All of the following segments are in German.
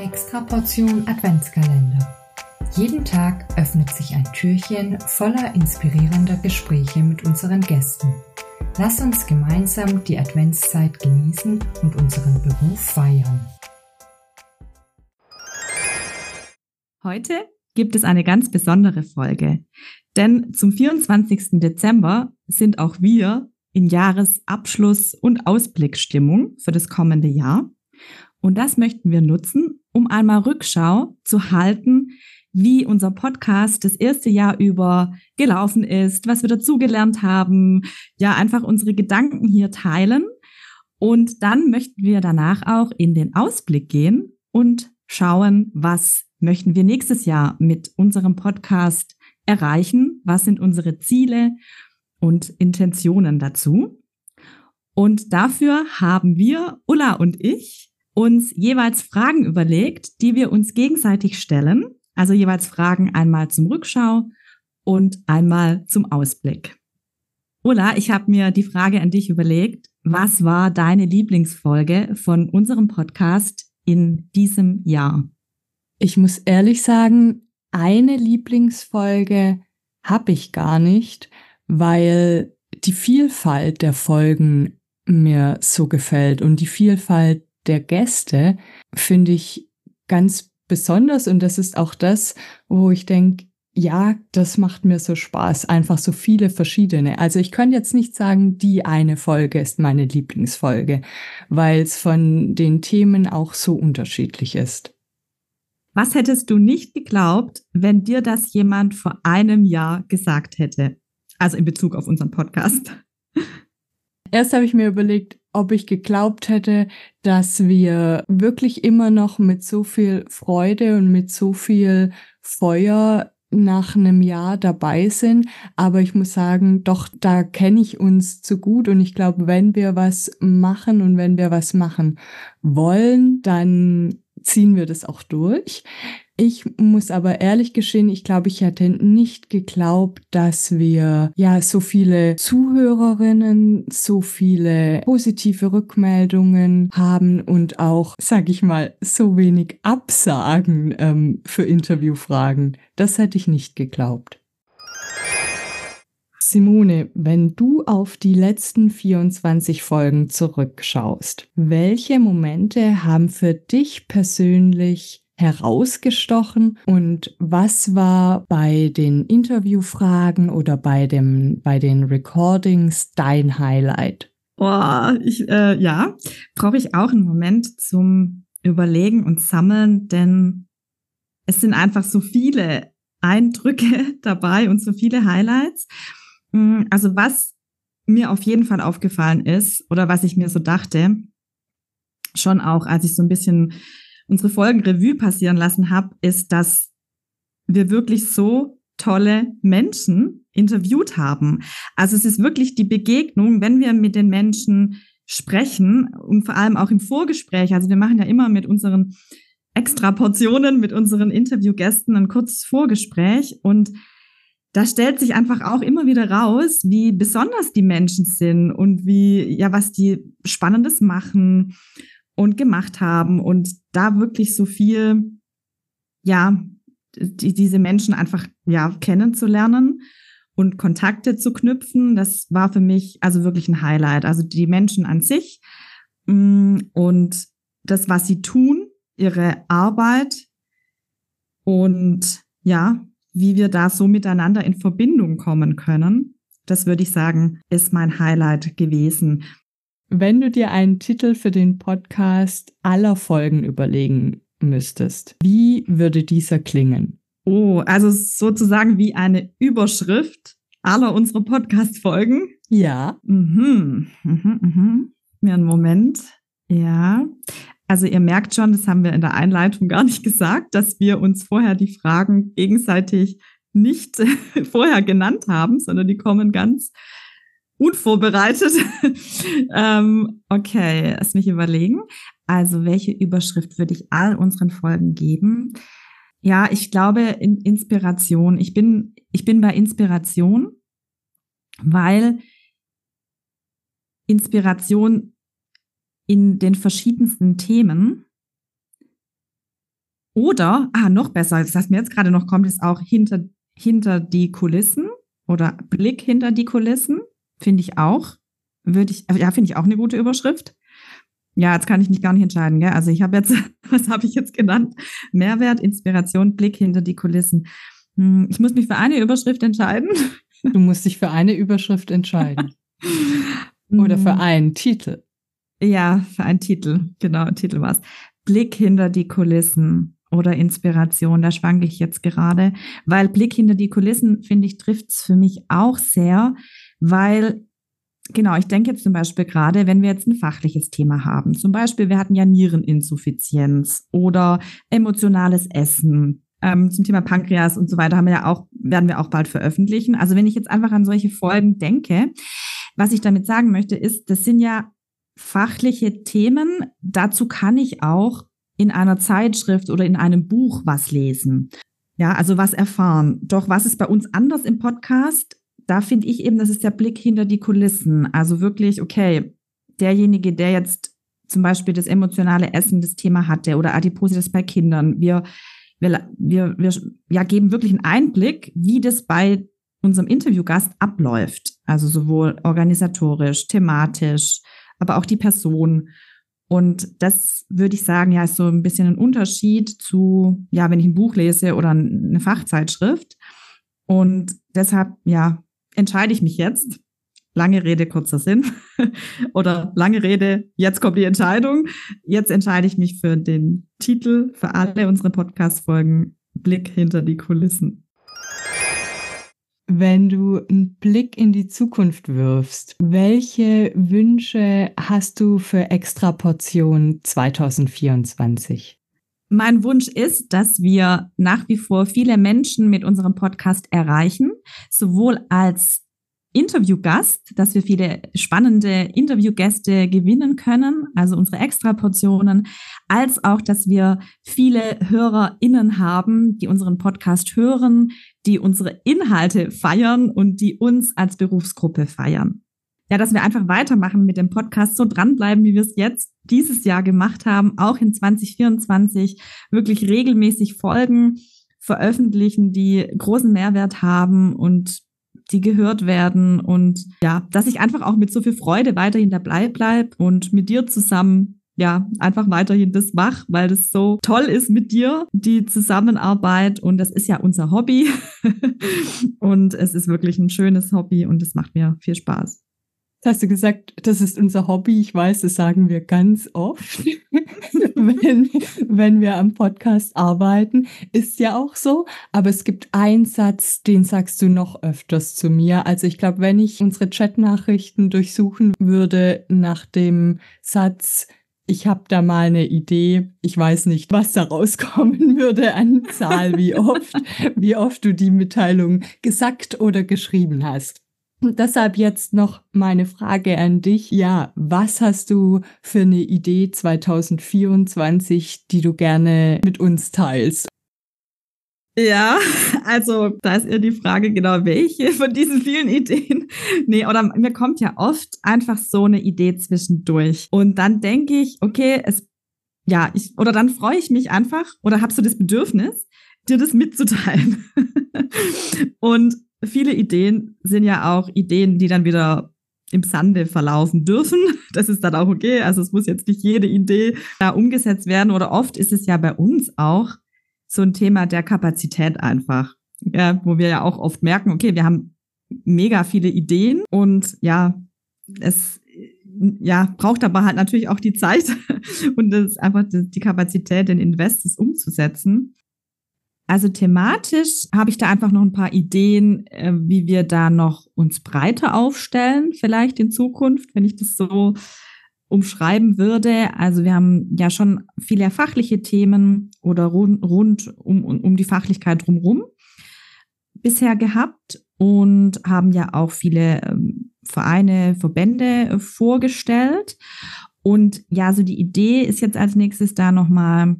Extra Portion Adventskalender. Jeden Tag öffnet sich ein Türchen voller inspirierender Gespräche mit unseren Gästen. Lass uns gemeinsam die Adventszeit genießen und unseren Beruf feiern. Heute gibt es eine ganz besondere Folge, denn zum 24. Dezember sind auch wir in Jahresabschluss- und Ausblickstimmung für das kommende Jahr. Und das möchten wir nutzen, um einmal Rückschau zu halten, wie unser Podcast das erste Jahr über gelaufen ist, was wir dazugelernt haben, ja, einfach unsere Gedanken hier teilen. Und dann möchten wir danach auch in den Ausblick gehen und schauen, was möchten wir nächstes Jahr mit unserem Podcast erreichen, was sind unsere Ziele und Intentionen dazu. Und dafür haben wir, Ulla und ich, uns jeweils Fragen überlegt, die wir uns gegenseitig stellen. Also jeweils Fragen einmal zum Rückschau und einmal zum Ausblick. Ulla, ich habe mir die Frage an dich überlegt. Was war deine Lieblingsfolge von unserem Podcast in diesem Jahr? Ich muss ehrlich sagen, eine Lieblingsfolge habe ich gar nicht, weil die Vielfalt der Folgen mir so gefällt und die Vielfalt der Gäste finde ich ganz besonders und das ist auch das, wo ich denke, ja, das macht mir so Spaß, einfach so viele verschiedene. Also ich könnte jetzt nicht sagen, die eine Folge ist meine Lieblingsfolge, weil es von den Themen auch so unterschiedlich ist. Was hättest du nicht geglaubt, wenn dir das jemand vor einem Jahr gesagt hätte? Also in Bezug auf unseren Podcast. Erst habe ich mir überlegt, ob ich geglaubt hätte, dass wir wirklich immer noch mit so viel Freude und mit so viel Feuer nach einem Jahr dabei sind. Aber ich muss sagen, doch, da kenne ich uns zu gut. Und ich glaube, wenn wir was machen und wenn wir was machen wollen, dann ziehen wir das auch durch. Ich muss aber ehrlich gestehen, ich glaube, ich hätte nicht geglaubt, dass wir ja so viele Zuhörerinnen, so viele positive Rückmeldungen haben und auch, sag ich mal, so wenig Absagen ähm, für Interviewfragen. Das hätte ich nicht geglaubt. Simone, wenn du auf die letzten 24 Folgen zurückschaust, welche Momente haben für dich persönlich herausgestochen und was war bei den Interviewfragen oder bei dem bei den Recordings dein Highlight? Boah, ich äh, ja, brauche ich auch einen Moment zum Überlegen und Sammeln, denn es sind einfach so viele Eindrücke dabei und so viele Highlights. Mm, also was mir auf jeden Fall aufgefallen ist oder was ich mir so dachte, schon auch, als ich so ein bisschen unsere Folgen Revue passieren lassen habe, ist, dass wir wirklich so tolle Menschen interviewt haben. Also es ist wirklich die Begegnung, wenn wir mit den Menschen sprechen und vor allem auch im Vorgespräch. Also wir machen ja immer mit unseren extra Portionen, mit unseren Interviewgästen ein kurzes Vorgespräch und da stellt sich einfach auch immer wieder raus, wie besonders die Menschen sind und wie, ja, was die Spannendes machen und gemacht haben und da wirklich so viel, ja, die, diese Menschen einfach, ja, kennenzulernen und Kontakte zu knüpfen, das war für mich also wirklich ein Highlight. Also die Menschen an sich mm, und das, was sie tun, ihre Arbeit und ja, wie wir da so miteinander in Verbindung kommen können. Das würde ich sagen, ist mein Highlight gewesen. Wenn du dir einen Titel für den Podcast aller Folgen überlegen müsstest, wie würde dieser klingen? Oh, also sozusagen wie eine Überschrift aller unserer Podcast-Folgen. Ja. Mhm. Mhm, mhm. Mir einen Moment. Ja. Also ihr merkt schon, das haben wir in der Einleitung gar nicht gesagt, dass wir uns vorher die Fragen gegenseitig nicht vorher genannt haben, sondern die kommen ganz unvorbereitet. ähm, okay, lass mich überlegen. Also, welche Überschrift würde ich all unseren Folgen geben? Ja, ich glaube in Inspiration. Ich bin, ich bin bei Inspiration, weil Inspiration in den verschiedensten Themen Oder, ah, noch besser, was mir jetzt gerade noch kommt, ist auch hinter, hinter die Kulissen oder Blick hinter die Kulissen, finde ich auch. Würde ich, ja, finde ich auch eine gute Überschrift. Ja, jetzt kann ich mich gar nicht entscheiden. Gell? Also ich habe jetzt, was habe ich jetzt genannt? Mehrwert, Inspiration, Blick hinter die Kulissen. Hm, ich muss mich für eine Überschrift entscheiden. Du musst dich für eine Überschrift entscheiden. Oder für hm. einen Titel. Ja, für einen Titel. Genau, Titel war es. Blick hinter die Kulissen oder Inspiration, da schwanke ich jetzt gerade, weil Blick hinter die Kulissen, finde ich, trifft es für mich auch sehr, weil Genau, ich denke jetzt zum Beispiel gerade, wenn wir jetzt ein fachliches Thema haben, zum Beispiel wir hatten ja Niereninsuffizienz oder emotionales Essen, ähm, zum Thema Pankreas und so weiter haben wir ja auch, werden wir auch bald veröffentlichen. Also wenn ich jetzt einfach an solche Folgen denke, was ich damit sagen möchte, ist, das sind ja fachliche Themen. Dazu kann ich auch in einer Zeitschrift oder in einem Buch was lesen. Ja, also was erfahren. Doch was ist bei uns anders im Podcast? Da finde ich eben, das ist der Blick hinter die Kulissen. Also wirklich, okay, derjenige, der jetzt zum Beispiel das emotionale Essen das Thema hatte oder Adipositas bei Kindern, wir, wir, wir, wir ja, geben wirklich einen Einblick, wie das bei unserem Interviewgast abläuft. Also sowohl organisatorisch, thematisch, aber auch die Person. Und das würde ich sagen, ja, ist so ein bisschen ein Unterschied zu, ja, wenn ich ein Buch lese oder eine Fachzeitschrift. Und deshalb, ja, entscheide ich mich jetzt. Lange Rede, kurzer Sinn. oder lange Rede, jetzt kommt die Entscheidung. Jetzt entscheide ich mich für den Titel für alle unsere Podcast-Folgen Blick hinter die Kulissen. Wenn du einen Blick in die Zukunft wirfst, welche Wünsche hast du für Extraportion 2024? Mein Wunsch ist, dass wir nach wie vor viele Menschen mit unserem Podcast erreichen, sowohl als Interviewgast, dass wir viele spannende Interviewgäste gewinnen können, also unsere Extraportionen, als auch, dass wir viele HörerInnen haben, die unseren Podcast hören, die unsere Inhalte feiern und die uns als Berufsgruppe feiern. Ja, dass wir einfach weitermachen mit dem Podcast, so dranbleiben, wie wir es jetzt dieses Jahr gemacht haben, auch in 2024 wirklich regelmäßig Folgen veröffentlichen, die großen Mehrwert haben und die gehört werden. Und ja, dass ich einfach auch mit so viel Freude weiterhin dabei bleib und mit dir zusammen ja, einfach weiterhin das mach, weil das so toll ist mit dir, die Zusammenarbeit. Und das ist ja unser Hobby. Und es ist wirklich ein schönes Hobby und es macht mir viel Spaß. Jetzt hast du gesagt, das ist unser Hobby. Ich weiß, das sagen wir ganz oft, wenn, wenn wir am Podcast arbeiten. Ist ja auch so. Aber es gibt einen Satz, den sagst du noch öfters zu mir. Also ich glaube, wenn ich unsere Chatnachrichten durchsuchen würde nach dem Satz, ich habe da mal eine Idee, ich weiß nicht, was da rauskommen würde an Zahl, wie oft, wie oft du die Mitteilung gesagt oder geschrieben hast. Und deshalb jetzt noch meine Frage an dich. Ja, was hast du für eine Idee 2024, die du gerne mit uns teilst? Ja, also da ist eher die Frage, genau welche von diesen vielen Ideen. Nee, oder mir kommt ja oft einfach so eine Idee zwischendurch. Und dann denke ich, okay, es, ja, ich, oder dann freue ich mich einfach oder habe so das Bedürfnis, dir das mitzuteilen. und viele Ideen sind ja auch Ideen, die dann wieder im Sande verlaufen dürfen. Das ist dann auch okay. Also es muss jetzt nicht jede Idee da umgesetzt werden. Oder oft ist es ja bei uns auch so ein Thema der Kapazität einfach. Ja, wo wir ja auch oft merken, okay, wir haben mega viele Ideen und ja, es ja, braucht aber halt natürlich auch die Zeit und das einfach die Kapazität, den Invest umzusetzen. Also thematisch habe ich da einfach noch ein paar Ideen, äh, wie wir da noch uns breiter aufstellen, vielleicht in Zukunft, wenn ich das so umschreiben würde. Also wir haben ja schon viele fachliche Themen oder rund, rund um, um die Fachlichkeit drumherum bisher gehabt und haben ja auch viele ähm, Vereine, Verbände vorgestellt. Und ja, so die Idee ist jetzt als nächstes da nochmal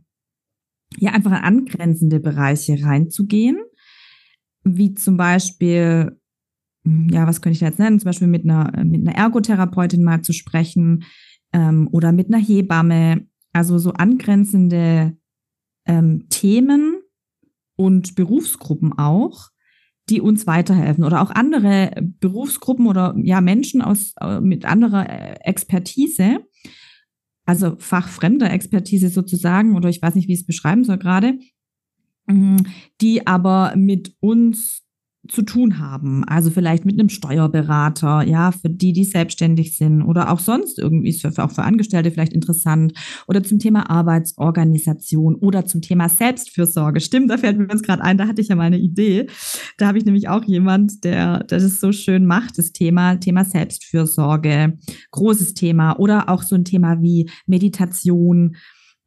ja einfach in angrenzende Bereiche reinzugehen, wie zum Beispiel, ja, was könnte ich da jetzt nennen? Zum Beispiel mit einer, mit einer Ergotherapeutin mal zu sprechen ähm, oder mit einer Hebamme. Also so angrenzende ähm, Themen und Berufsgruppen auch, die uns weiterhelfen oder auch andere Berufsgruppen oder ja Menschen aus äh, mit anderer äh, Expertise, also fachfremder Expertise sozusagen oder ich weiß nicht, wie ich es beschreiben soll gerade, mm, die aber mit uns zu tun haben. Also vielleicht mit einem Steuerberater, ja, für die, die selbstständig sind oder auch sonst irgendwie ist auch für Angestellte vielleicht interessant oder zum Thema Arbeitsorganisation oder zum Thema Selbstfürsorge. Stimmt, da fällt mir jetzt gerade ein, da hatte ich ja mal eine Idee. Da habe ich nämlich auch jemand, der, der das so schön macht, das Thema, Thema Selbstfürsorge, großes Thema oder auch so ein Thema wie Meditation,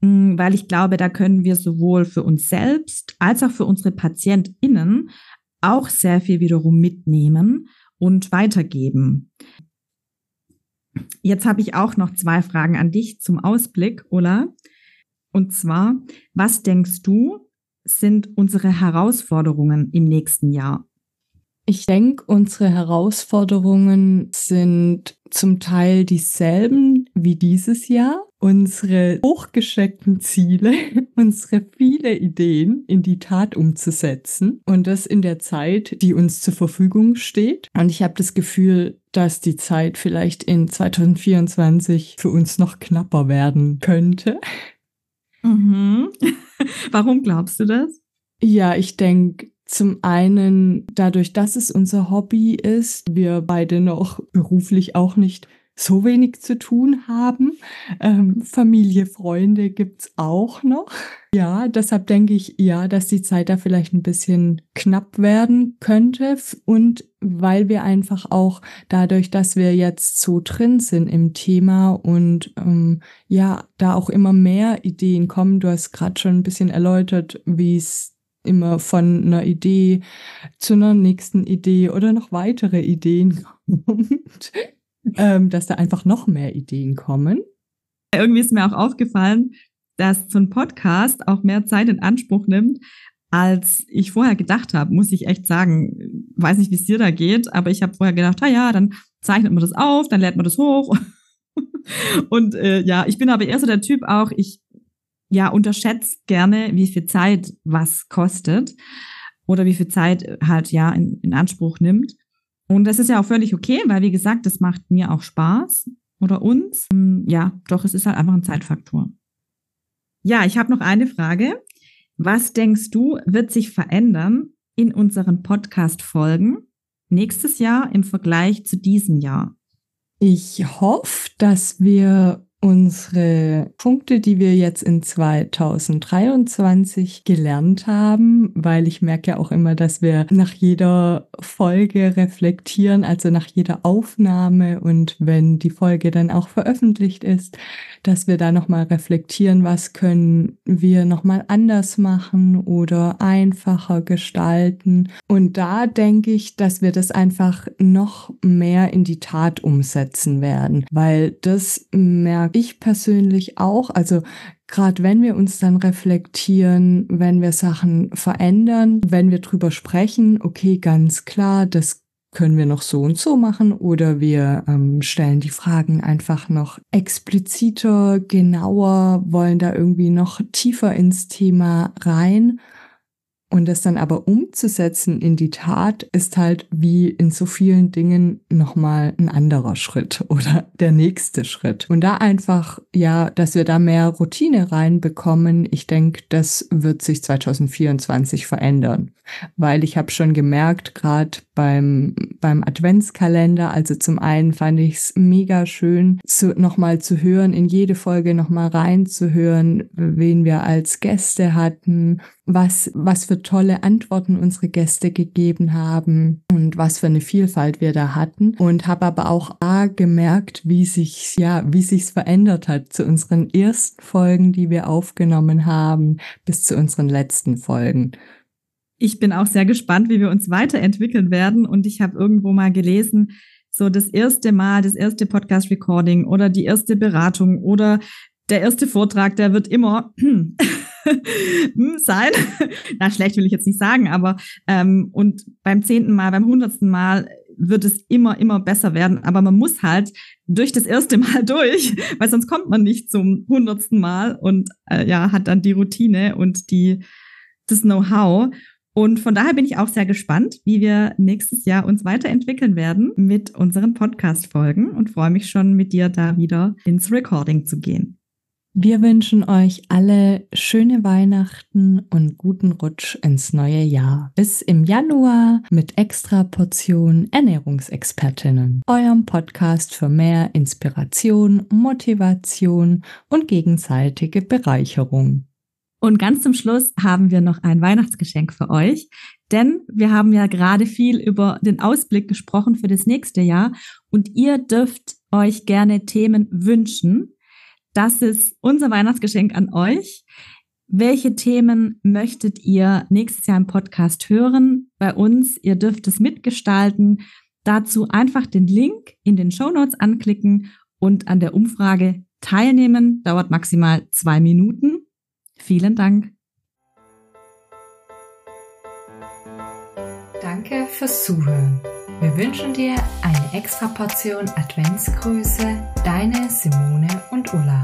hm, weil ich glaube, da können wir sowohl für uns selbst als auch für unsere PatientInnen auch sehr viel wiederum mitnehmen und weitergeben. Jetzt habe ich auch noch zwei Fragen an dich zum Ausblick, Ulla. Und zwar, was denkst du, sind unsere Herausforderungen im nächsten Jahr? Ich denke, unsere Herausforderungen sind zum Teil dieselben wie dieses Jahr. Unsere hochgesteckten Ziele, unsere viele Ideen in die Tat umzusetzen und das in der Zeit, die uns zur Verfügung steht. Und ich habe das Gefühl, dass die Zeit vielleicht in 2024 für uns noch knapper werden könnte. Mhm. Warum glaubst du das? Ja, ich denke, zum einen dadurch, dass es unser Hobby ist, wir beide noch beruflich auch nicht so wenig zu tun haben. Ähm, Familie, Freunde gibt's auch noch. Ja, deshalb denke ich, ja, dass die Zeit da vielleicht ein bisschen knapp werden könnte. Und weil wir einfach auch dadurch, dass wir jetzt so drin sind im Thema und ähm, ja, da auch immer mehr Ideen kommen. Du hast gerade schon ein bisschen erläutert, wie es immer von einer Idee zu einer nächsten Idee oder noch weitere Ideen kommt, ähm, dass da einfach noch mehr Ideen kommen. Irgendwie ist mir auch aufgefallen, dass so ein Podcast auch mehr Zeit in Anspruch nimmt, als ich vorher gedacht habe, muss ich echt sagen. Weiß nicht, wie es dir da geht, aber ich habe vorher gedacht, ah ja, dann zeichnet man das auf, dann lädt man das hoch. Und äh, ja, ich bin aber eher so der Typ auch, ich ja, unterschätzt gerne, wie viel Zeit was kostet oder wie viel Zeit halt ja in, in Anspruch nimmt. Und das ist ja auch völlig okay, weil wie gesagt, das macht mir auch Spaß oder uns. Ja, doch, es ist halt einfach ein Zeitfaktor. Ja, ich habe noch eine Frage. Was denkst du, wird sich verändern in unseren Podcast-Folgen nächstes Jahr im Vergleich zu diesem Jahr? Ich hoffe, dass wir unsere Punkte, die wir jetzt in 2023 gelernt haben, weil ich merke ja auch immer, dass wir nach jeder Folge reflektieren, also nach jeder Aufnahme und wenn die Folge dann auch veröffentlicht ist, dass wir da nochmal reflektieren, was können wir nochmal anders machen oder einfacher gestalten. Und da denke ich, dass wir das einfach noch mehr in die Tat umsetzen werden, weil das merke ich persönlich auch, also gerade wenn wir uns dann reflektieren, wenn wir Sachen verändern, wenn wir drüber sprechen, okay, ganz klar, das können wir noch so und so machen oder wir ähm, stellen die Fragen einfach noch expliziter, genauer, wollen da irgendwie noch tiefer ins Thema rein und das dann aber umzusetzen in die Tat ist halt wie in so vielen Dingen nochmal ein anderer Schritt oder der nächste Schritt. Und da einfach, ja, dass wir da mehr Routine reinbekommen, ich denke, das wird sich 2024 verändern. Weil ich habe schon gemerkt, gerade beim, beim Adventskalender, also zum einen fand ich es mega schön, zu, nochmal zu hören, in jede Folge nochmal reinzuhören, wen wir als Gäste hatten, was, was für tolle Antworten unsere Gäste gegeben haben und was für eine Vielfalt wir da hatten und habe aber auch A, gemerkt, wie sich ja, wie sich's verändert hat zu unseren ersten Folgen, die wir aufgenommen haben, bis zu unseren letzten Folgen. Ich bin auch sehr gespannt, wie wir uns weiterentwickeln werden und ich habe irgendwo mal gelesen, so das erste Mal, das erste Podcast-Recording oder die erste Beratung oder der erste Vortrag, der wird immer sein. Na, schlecht will ich jetzt nicht sagen, aber ähm, und beim zehnten Mal, beim hundertsten Mal wird es immer, immer besser werden. Aber man muss halt durch das erste Mal durch, weil sonst kommt man nicht zum hundertsten Mal und äh, ja, hat dann die Routine und die, das Know-how. Und von daher bin ich auch sehr gespannt, wie wir nächstes Jahr uns weiterentwickeln werden mit unseren Podcast-Folgen und freue mich schon, mit dir da wieder ins Recording zu gehen. Wir wünschen euch alle schöne Weihnachten und guten Rutsch ins neue Jahr. Bis im Januar mit extra Portion Ernährungsexpertinnen. Eurem Podcast für mehr Inspiration, Motivation und gegenseitige Bereicherung. Und ganz zum Schluss haben wir noch ein Weihnachtsgeschenk für euch, denn wir haben ja gerade viel über den Ausblick gesprochen für das nächste Jahr und ihr dürft euch gerne Themen wünschen das ist unser Weihnachtsgeschenk an euch. Welche Themen möchtet ihr nächstes Jahr im Podcast hören? Bei uns, ihr dürft es mitgestalten. Dazu einfach den Link in den Show Notes anklicken und an der Umfrage teilnehmen. Dauert maximal zwei Minuten. Vielen Dank. Danke fürs Zuhören. Wir wünschen dir eine extra Portion Adventsgrüße, deine Simone und Ulla.